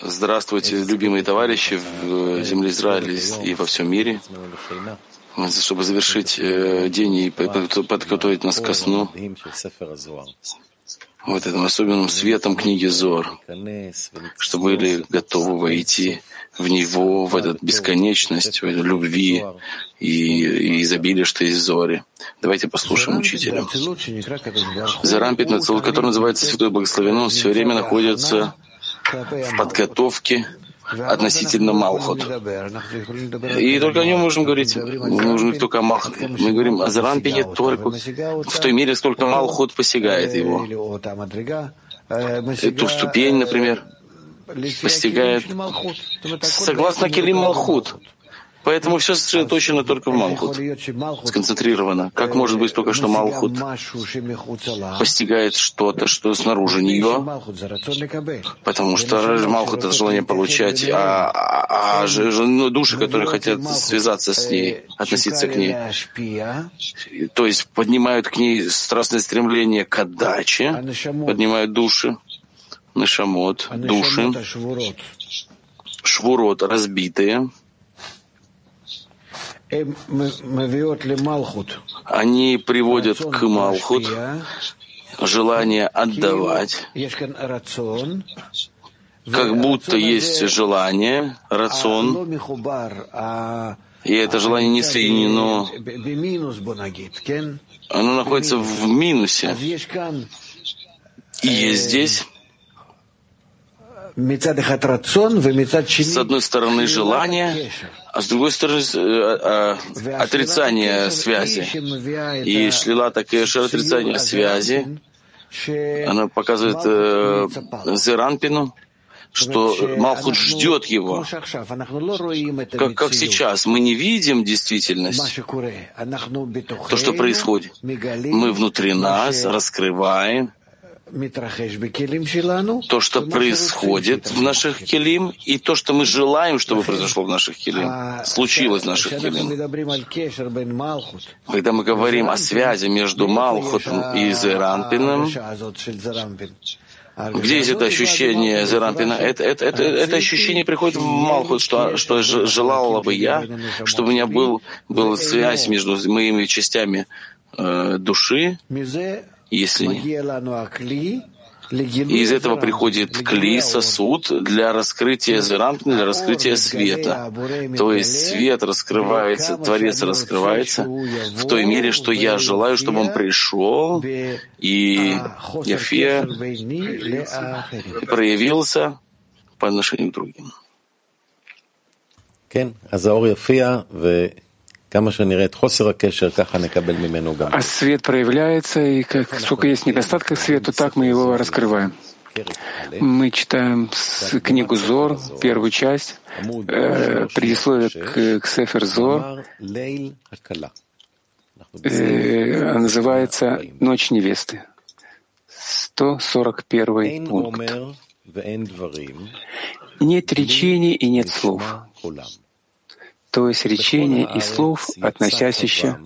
Здравствуйте, любимые товарищи в земле Израиля и во всем мире. Чтобы завершить э, день и подготовить нас ко сну, вот этим особенным светом книги Зор, чтобы были готовы войти в него, в эту бесконечность, в эту любви и, и изобилие, что есть в Зоре. Давайте послушаем учителя. Зарампит Нацелут, который называется Святой Благословен, он все время находится в подготовке относительно Малхот. И только о нем можем говорить. Можем только о Малхот. Мы говорим о Зарампине только в той мере, сколько Малхот посягает его. Эту ступень, например, постигает согласно Келим Малхут. Поэтому все сосредоточено только в Малхут, сконцентрировано. Как может быть только что Малхут постигает что-то, что снаружи нее? Потому что Малхут — это желание получать, а, а, а ну, души, которые хотят связаться с ней, относиться к ней, то есть поднимают к ней страстное стремление к отдаче, поднимают души, нашамот, души, швурот разбитые, они приводят к Малхут. желание отдавать, как будто есть желание, рацион, и это желание не соединено, оно находится в минусе. И есть здесь с одной стороны желание, а с другой стороны э, э, отрицание связи. И шлила же отрицание связи. Она показывает э, Зеранпину, что Малхут ждет его. Как, как сейчас. Мы не видим действительность, то, что происходит. Мы внутри нас раскрываем то, что происходит в наших келим, и то, что мы желаем, чтобы произошло в наших келим, случилось в наших келим. Когда мы говорим о связи между Малхутом и Зеранпином, где есть это ощущение Зерампина? Это, это, это, это ощущение приходит в Малхут, что, что желала бы я, чтобы у меня был, была связь между моими частями э, души, если из этого приходит кли, сосуд для раскрытия зерампна, для раскрытия света. То есть свет раскрывается, Творец раскрывается в той мере, что я желаю, чтобы он пришел и Яфия проявился по отношению к другим. А свет проявляется, и как, сколько есть недостатков свету, так мы его раскрываем. Мы читаем книгу Зор, первую часть, э, предисловие к, к Сефер Зор, э, называется «Ночь невесты». 141 пункт. Нет речений и нет слов то есть речения и слов, относящихся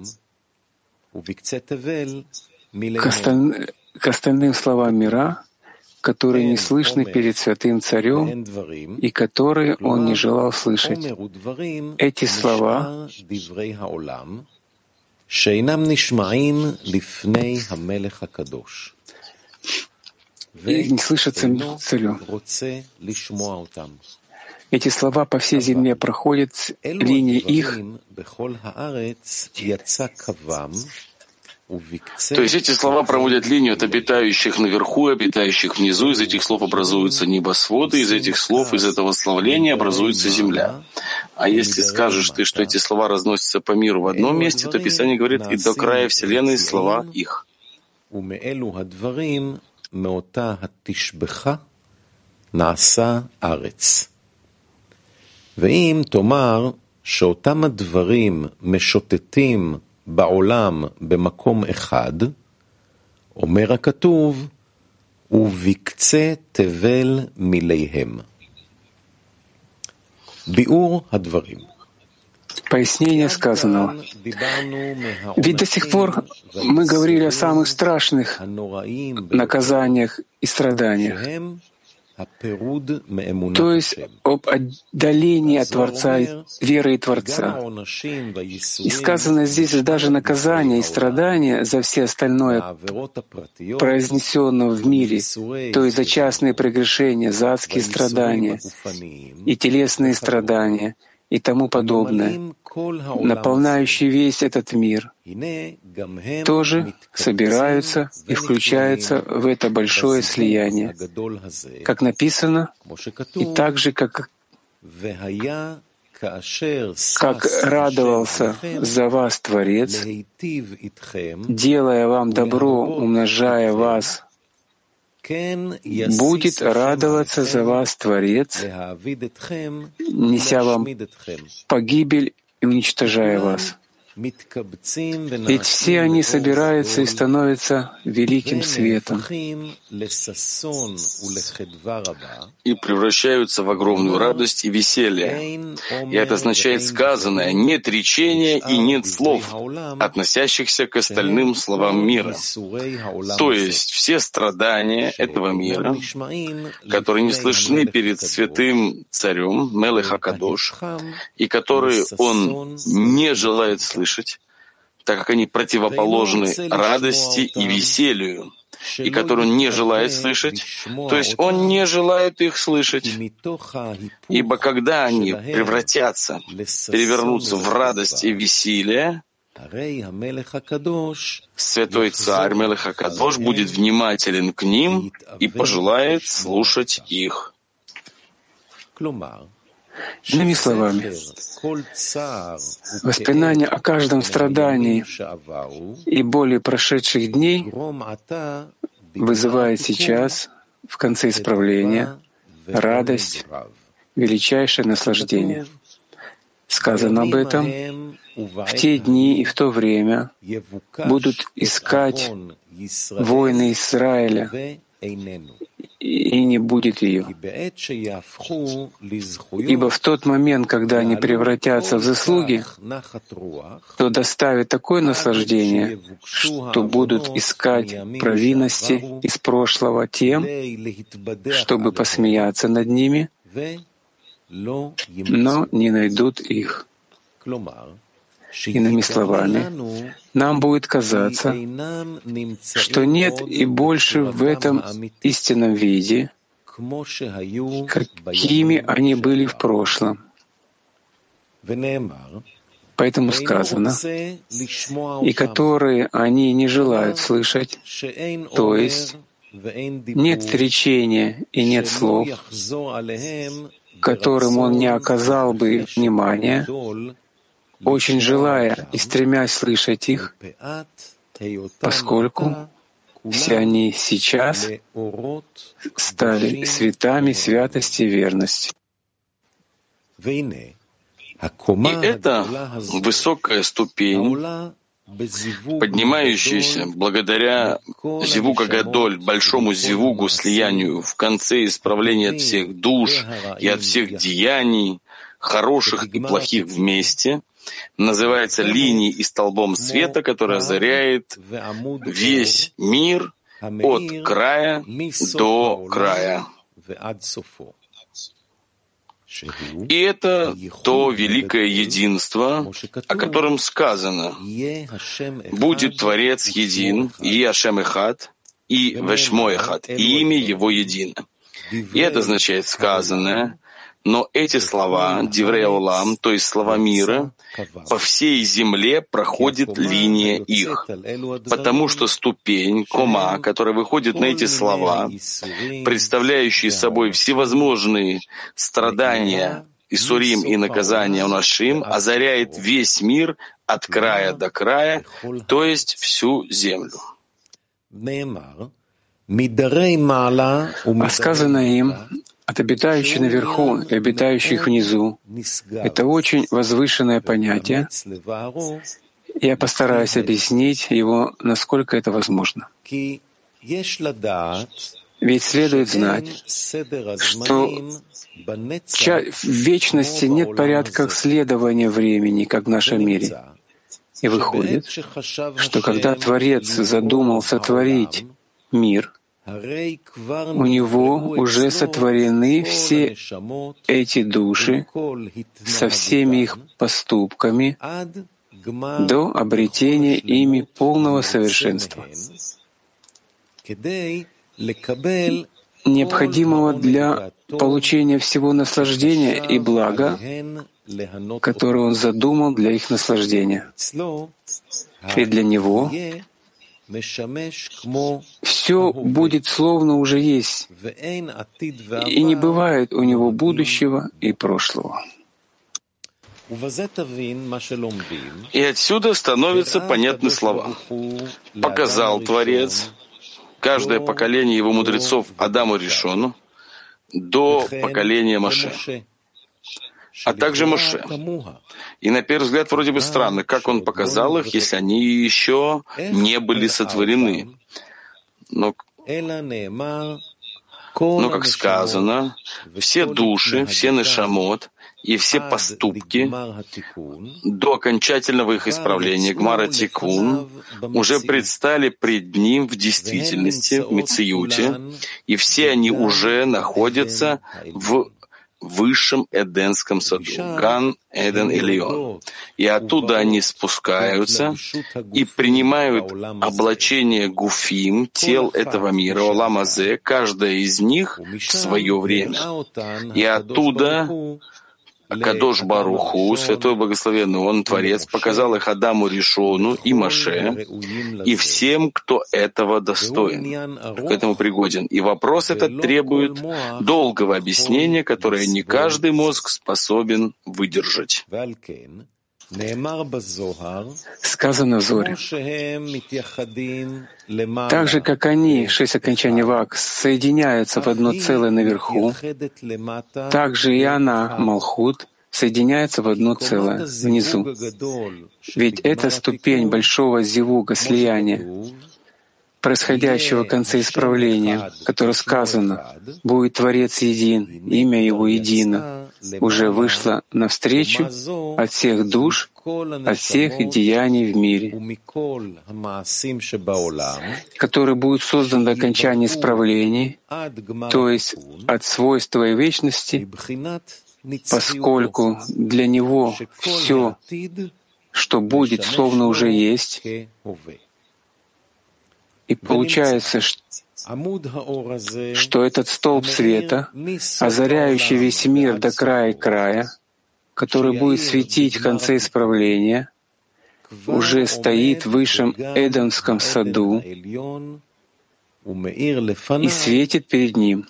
к, осталь... к остальным словам мира, которые не слышны перед святым царем и которые он не желал слышать. Эти слова и не слышатся царю. Эти слова по всей земле проходят линии их, то есть эти слова проводят линию от обитающих наверху и обитающих внизу. Из этих слов образуются небосводы, из этих слов, из этого славления образуется земля. А если скажешь ты, что эти слова разносятся по миру в одном месте, то Писание говорит, и до края Вселенной слова их. נעשה ארץ. ואם תאמר שאותם הדברים משוטטים בעולם במקום אחד, אומר הכתוב, ובקצה תבל מיליהם. ביאור הדברים Пояснение сказанного. Ведь до сих пор мы говорили о самых страшных наказаниях и страданиях, То есть об отдалении от Творца, веры и Творца. И сказано здесь даже наказание и страдания за все остальное, произнесенное в мире, то есть за частные прегрешения, за адские страдания и телесные страдания — и тому подобное, наполняющие весь этот мир, тоже собираются и включаются в это большое слияние, как написано, и так же, как как радовался за вас Творец, делая вам добро, умножая вас будет радоваться за вас Творец, неся вам погибель и уничтожая вас. Ведь все они собираются и становятся великим светом. и превращаются в огромную радость и веселье. И это означает сказанное. «нет речения и нет слов, относящихся к остальным словам мира». То есть все страдания этого мира, которые не слышны перед святым царем Мелеха Кадош, и которые он не желает слышать, слышать, так как они противоположны радости и веселью, и которую он не желает слышать, то есть он не желает их слышать. Ибо когда они превратятся, перевернутся в радость и веселье, Святой Царь Мелехакадош будет внимателен к ним и пожелает слушать их. Иными словами, воспоминание о каждом страдании и боли прошедших дней вызывает сейчас, в конце исправления, радость, величайшее наслаждение. Сказано об этом, в те дни и в то время будут искать воины Израиля, и не будет ее. Ибо в тот момент, когда они превратятся в заслуги, то доставит такое наслаждение, что будут искать провинности из прошлого тем, чтобы посмеяться над ними, но не найдут их. Иными словами, нам будет казаться, что нет и больше в этом истинном виде, какими они были в прошлом. Поэтому сказано, и которые они не желают слышать, то есть нет речения и нет слов, которым он не оказал бы внимания, очень желая и стремясь слышать их, поскольку все они сейчас стали светами святости и верности. И это высокая ступень, поднимающаяся благодаря Зивука Гадоль, большому Зивугу, слиянию в конце исправления от всех душ и от всех деяний, хороших и плохих вместе, называется линией и столбом света, который озаряет весь мир от края до края. И это то великое единство, о котором сказано, «Будет Творец един, и Ашем Эхад, и Вешмо Эхад, и имя Его едино». И это означает сказанное, но эти слова, Диврея Улам, то есть слова мира, по всей земле проходит линия их, потому что ступень, кома, которая выходит на эти слова, представляющие собой всевозможные страдания, Исурим и наказания Унашим, озаряет весь мир от края до края, то есть всю землю. А сказано им, от обитающих наверху и обитающих внизу. Это очень возвышенное понятие. Я постараюсь объяснить его, насколько это возможно. Ведь следует знать, что в вечности нет порядка следования времени, как в нашем мире. И выходит, что когда Творец задумал сотворить мир, у него уже сотворены все эти души со всеми их поступками до обретения ими полного совершенства, необходимого для получения всего наслаждения и блага, которое он задумал для их наслаждения. И для него все будет словно уже есть, и не бывает у него будущего и прошлого. И отсюда становятся понятны слова. Показал Творец каждое поколение его мудрецов Адаму Ришону до поколения Маше, а также Моше. И на первый взгляд вроде бы странно, как он показал их, если они еще не были сотворены. Но, но как сказано, все души, все нашамот и все поступки до окончательного их исправления Гмара Тикун уже предстали пред ним в действительности, в Мециюте, и все они уже находятся в высшем Эденском саду, Ган Эден Ильон. И оттуда они спускаются и принимают облачение гуфим, тел этого мира, Оламазе, каждая из них в свое время. И оттуда Кадош Баруху, Святой Благословенный Он, Творец, показал их Адаму Ришону и Маше, и всем, кто этого достоин, к этому пригоден. И вопрос этот требует долгого объяснения, которое не каждый мозг способен выдержать. Сказано в Зоре, так же, как они, шесть окончаний вак, соединяются в одно целое наверху, так же и она, Малхут, соединяется в одно целое внизу. Ведь это ступень большого зивуга слияния, происходящего в конце исправления, которое сказано, «Будет Творец един, имя Его едино», уже вышло навстречу от всех душ, от всех деяний в мире, который будет создан до окончания исправлений, то есть от свойства и вечности, поскольку для него все, что будет, словно уже есть, и получается, что этот столб света, озаряющий весь мир до края края, который будет светить в конце исправления, уже стоит в высшем Эдемском саду и светит перед ним.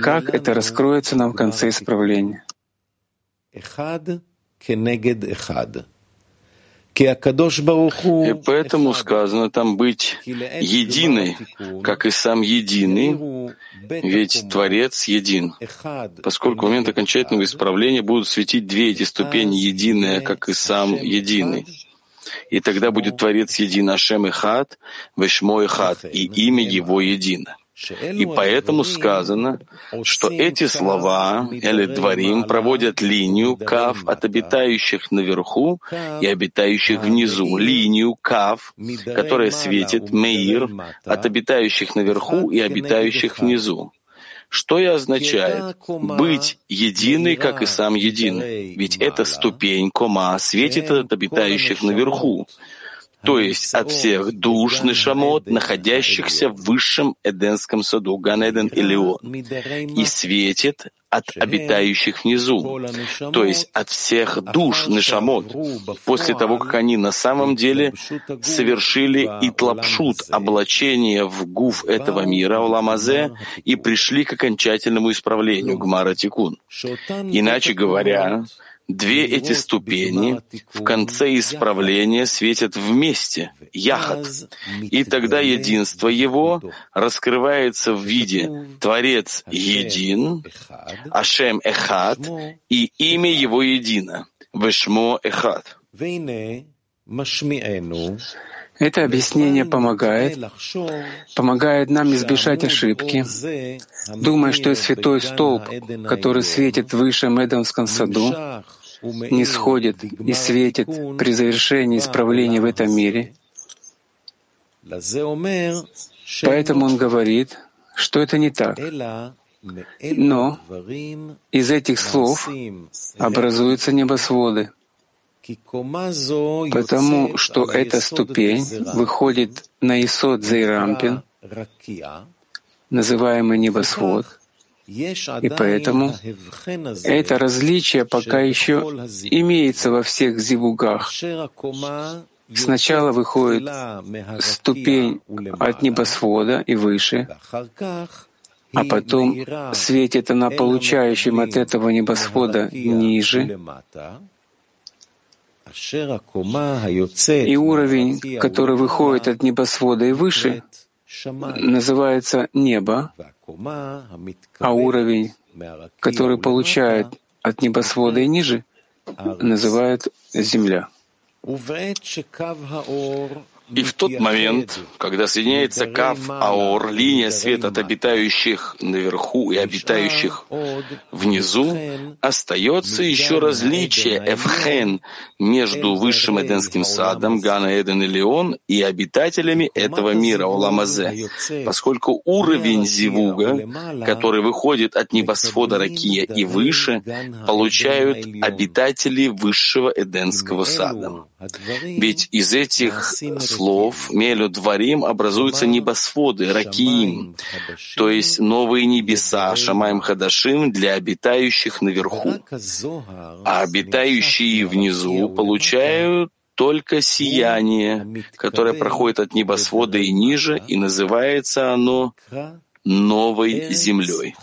Как это раскроется нам в конце исправления? И поэтому сказано там быть единой, как и сам единый, ведь Творец един. Поскольку в момент окончательного исправления будут светить две эти ступени единые, как и сам единый. И тогда будет Творец един Ашем и Хат, Вешмо и Хат, и имя Его едино. И поэтому сказано, что эти слова, или дворим, проводят линию кав от обитающих наверху и обитающих внизу, линию кав, которая светит меир от обитающих наверху и обитающих внизу. Что и означает быть единой, как и сам единый. Ведь эта ступень, кома, светит от обитающих наверху то есть от всех душ Нешамот, находящихся в высшем Эденском саду, Ганеден или Он, и светит от обитающих внизу, то есть от всех душ Нешамот, после того, как они на самом деле совершили итлапшут, облачение в гуф этого мира, Уламазе, и пришли к окончательному исправлению, Гмара Тикун. Иначе говоря, Две эти ступени в конце исправления светят вместе, яхат, и тогда единство его раскрывается в виде Творец един, Ашем Эхат, и имя его едино, Вешмо Эхат. Это объяснение помогает, помогает нам избежать ошибки, думая, что святой столб, который светит в высшем Эдамском саду, не сходит и светит при завершении исправления в этом мире. Поэтому он говорит, что это не так. Но из этих слов образуются небосводы, потому что эта ступень выходит на Исод Зейрампин, называемый небосвод, и поэтому это различие пока еще имеется во всех зивугах. Сначала выходит ступень от небосвода и выше, а потом светит она получающим от этого небосвода ниже, и уровень, который выходит от небосвода и выше, называется небо, а уровень, который получает от небосвода и ниже, называют земля. И в тот момент, когда соединяется Кав Аор, линия света от обитающих наверху и обитающих внизу, остается еще различие Эвхен между высшим Эденским садом, Гана Эден и Леон, и обитателями этого мира, Оламазе, поскольку уровень Зивуга, который выходит от небосвода Ракия и выше, получают обитатели высшего Эденского сада. Ведь из этих слов Мелю Дворим образуются небосводы, Ракиим, то есть новые небеса, Шамаем Хадашим для обитающих наверху. А обитающие внизу получают только сияние, которое проходит от небосвода и ниже, и называется оно новой землей.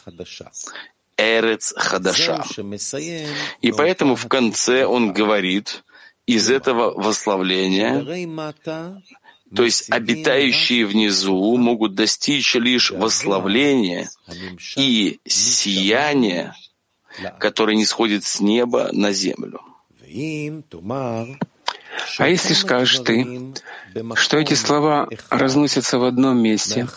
Эрец Хадаша. И поэтому в конце он говорит, из этого восславления, то есть обитающие внизу могут достичь лишь восславления и сияния, которое не сходит с неба на землю. А если скажешь ты, что эти слова разносятся в одном месте,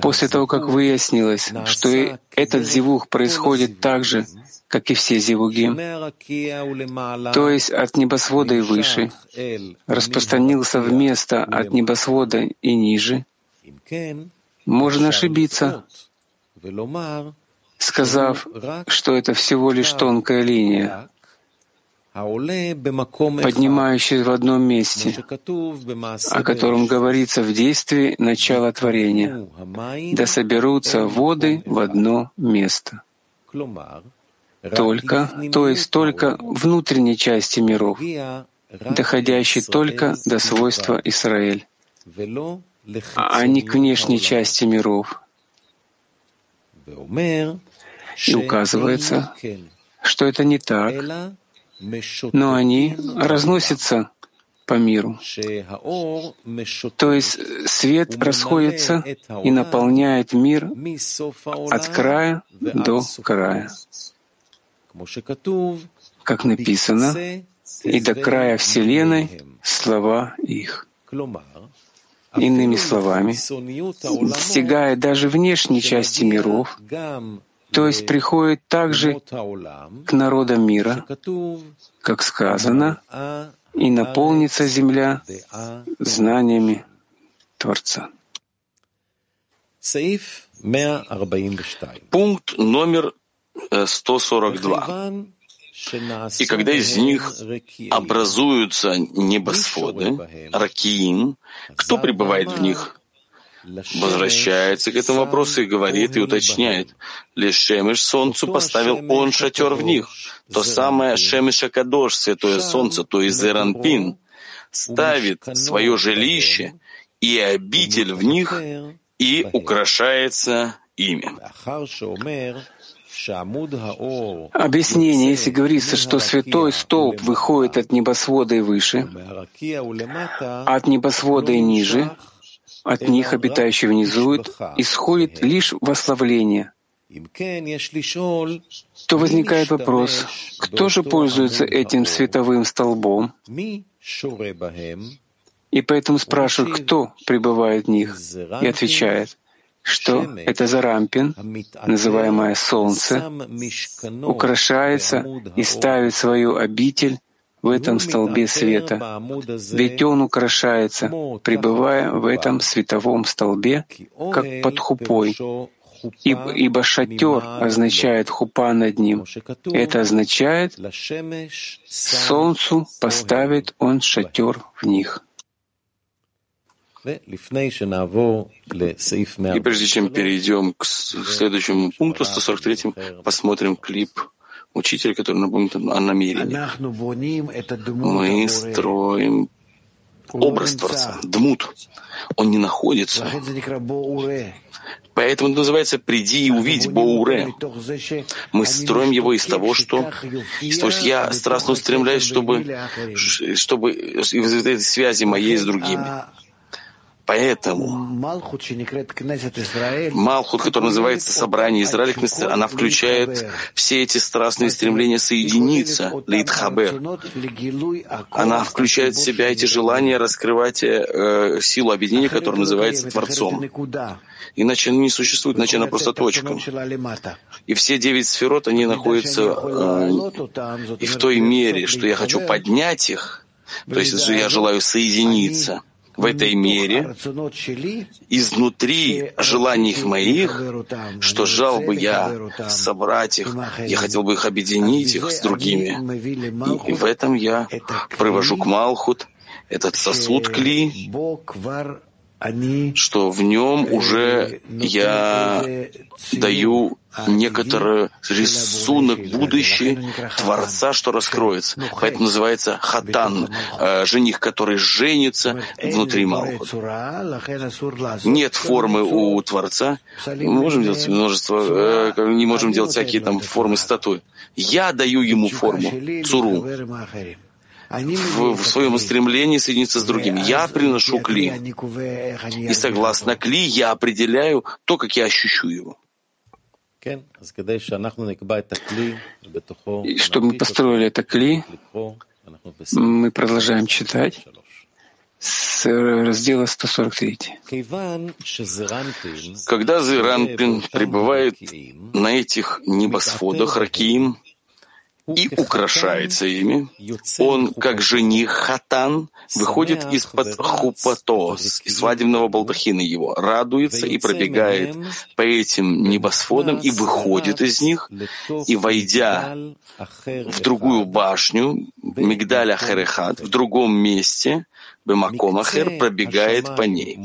после того, как выяснилось, что этот зивух происходит так же, как и все зивуги, то есть от небосвода и выше, распространился в место от небосвода и ниже, можно ошибиться, сказав, что это всего лишь тонкая линия, поднимающаяся в одном месте, о котором говорится в действии начала творения, да соберутся воды в одно место. только, то есть только внутренней части миров, доходящей только до свойства Израиль, а не к внешней части миров. И указывается, что это не так, но они разносятся по миру. То есть свет расходится и наполняет мир от края до края как написано, и до края Вселенной слова их. Иными словами, достигая даже внешней части миров, то есть приходит также к народам мира, как сказано, и наполнится земля знаниями Творца. Пункт номер 142. И когда из них образуются небосводы, ракиин, кто пребывает в них? Возвращается к этому вопросу и говорит и уточняет. Лишь Шемеш солнцу поставил он шатер в них. То самое Шемеш Акадош, святое солнце, то есть Эранпин, ставит свое жилище и обитель в них и украшается ими. Объяснение, если говорится, что святой столб выходит от небосвода и выше, от небосвода и ниже, от них, обитающих внизу, исходит лишь восславление, то возникает вопрос, кто же пользуется этим световым столбом? И поэтому спрашивают, кто пребывает в них, и отвечает, что это Зарампин, называемое Солнце, украшается и ставит свою обитель в этом столбе света, ведь он украшается, пребывая в этом световом столбе, как под хупой, ибо, ибо шатер означает хупа над ним. Это означает, солнцу поставит он шатер в них. И прежде чем перейдем к следующему пункту, 143, посмотрим клип учителя, который напомнит о намерении. Мы строим образ Творца, дмут. Он не находится. Поэтому это называется «приди и увидь Боуре». Мы строим его из того, что, того, что я страстно устремляюсь, чтобы, чтобы этой связи моей с другими. Поэтому Малхут, который называется Собрание Израиля, она включает все эти страстные стремления соединиться, лейтхабер. Она включает в себя эти желания раскрывать э, силу объединения, которая называется Творцом. Иначе она не существует, иначе она просто точка. И все девять сферот, они находятся э, и в той мере, что я хочу поднять их, то есть я желаю соединиться — в этой мере изнутри желаний моих, что жал бы я собрать их, я хотел бы их объединить их с другими. И в этом я привожу к Малхут этот сосуд Кли, что в нем уже я даю некоторый рисунок будущего Творца, что раскроется. Поэтому называется хатан, э, жених, который женится внутри Малхут. Нет формы у Творца. Мы можем делать множество, э, не можем делать всякие там формы статуи. Я даю ему форму, цуру в, в своем стремлении соединиться с другими. Я приношу кли. И согласно кли я определяю то, как я ощущу его. И чтобы мы построили это кли, мы продолжаем читать с раздела 143. Когда Зиранпин пребывает на этих небосводах, Ракиим, и украшается ими. Он, как жених Хатан, выходит из-под хупатос, из свадебного балдахина его, радуется и пробегает по этим небосводам и выходит из них, и, войдя в другую башню, Мигдаля Херехат, в другом месте, Бемакомахер пробегает по ней.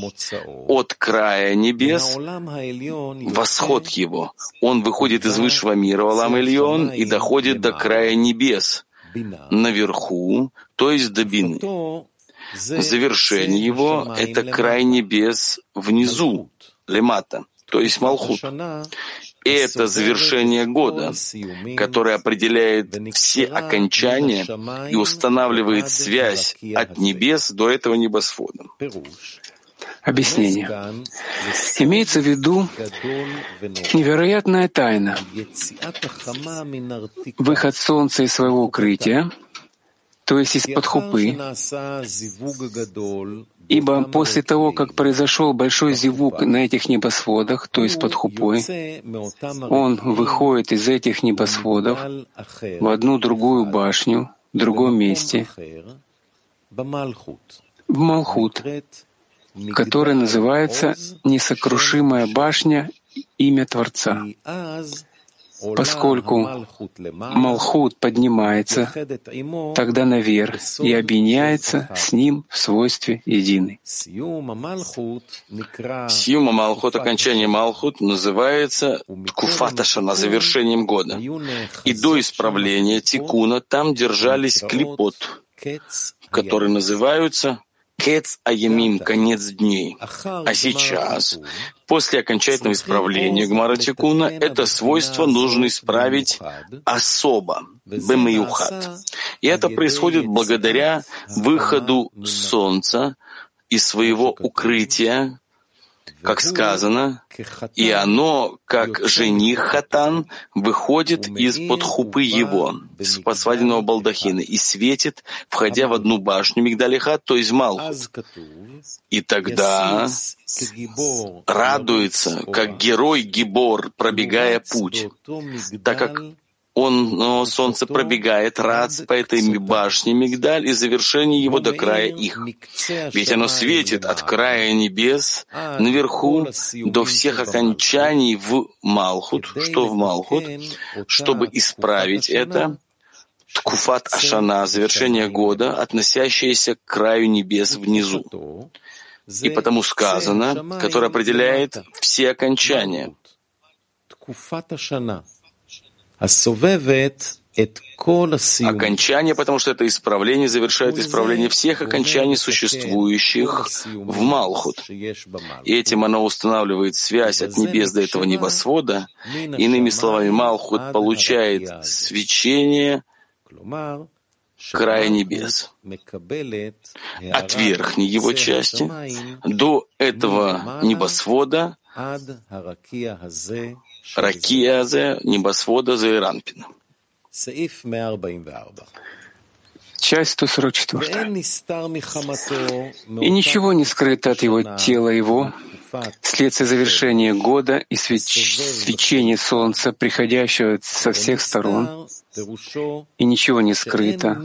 От края небес восход его. Он выходит из высшего мира, Алам Ильон, и доходит до края небес, наверху, то есть до Бины. Завершение его — это край небес внизу, Лемата, то есть Малхут это завершение года, которое определяет все окончания и устанавливает связь от небес до этого небосвода. Объяснение. Имеется в виду невероятная тайна. Выход солнца из своего укрытия, то есть из-под хупы, Ибо после того, как произошел большой зевук на этих небосводах, то есть под хупой, он выходит из этих небосводов в одну другую башню, в другом месте, в Малхут, который называется «Несокрушимая башня имя Творца» поскольку Малхут поднимается тогда наверх и объединяется с ним в свойстве единый. Сиума Малхут, окончание Малхут, называется Ткуфаташана, завершением года. И до исправления Тикуна там держались клипот, которые называются Кец Аямим, конец дней. А сейчас, после окончательного исправления Гмара Тикуна, это свойство нужно исправить особо, бемиюхат. И это происходит благодаря выходу солнца из своего укрытия как сказано, и оно, как жених Хатан, выходит из-под хупы его, из-под свадебного балдахина, и светит, входя в одну башню Мигдалиха, то есть Малхут. И тогда радуется, как герой Гибор, пробегая путь, так как он, но солнце пробегает рац по этой башне Мигдаль и завершение его до края их. Ведь оно светит от края небес наверху до всех окончаний в Малхут, что в Малхут, чтобы исправить это, Ткуфат Ашана, завершение года, относящееся к краю небес внизу. И потому сказано, которое определяет все окончания. Окончание, потому что это исправление завершает исправление всех окончаний, существующих в Малхут. И этим оно устанавливает связь от небес до этого небосвода. Иными словами, Малхут получает свечение края небес. От верхней его части до этого небосвода Ракиязе, небосвода Заиранпина. Часть 144. «И ничего не скрыто от его тела его, вследствие завершения года и свеч... свечения солнца, приходящего со всех сторон, и ничего не скрыто,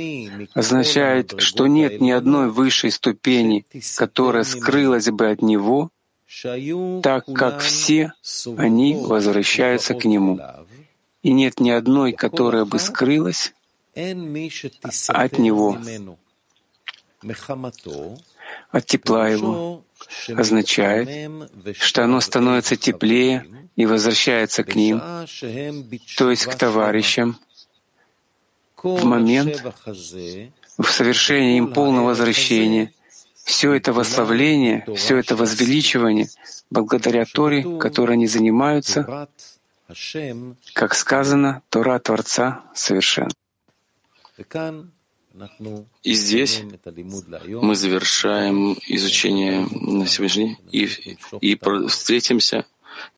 означает, что нет ни одной высшей ступени, которая скрылась бы от него, так как все они возвращаются к Нему. И нет ни одной, которая бы скрылась от Него, от тепла Его, означает, что оно становится теплее и возвращается к ним, то есть к товарищам, в момент в совершении им полного возвращения — все это восславление, все это возвеличивание благодаря Торе, которой они занимаются, как сказано, Тора Творца совершенно. И здесь мы завершаем изучение на сегодняшний день и, и встретимся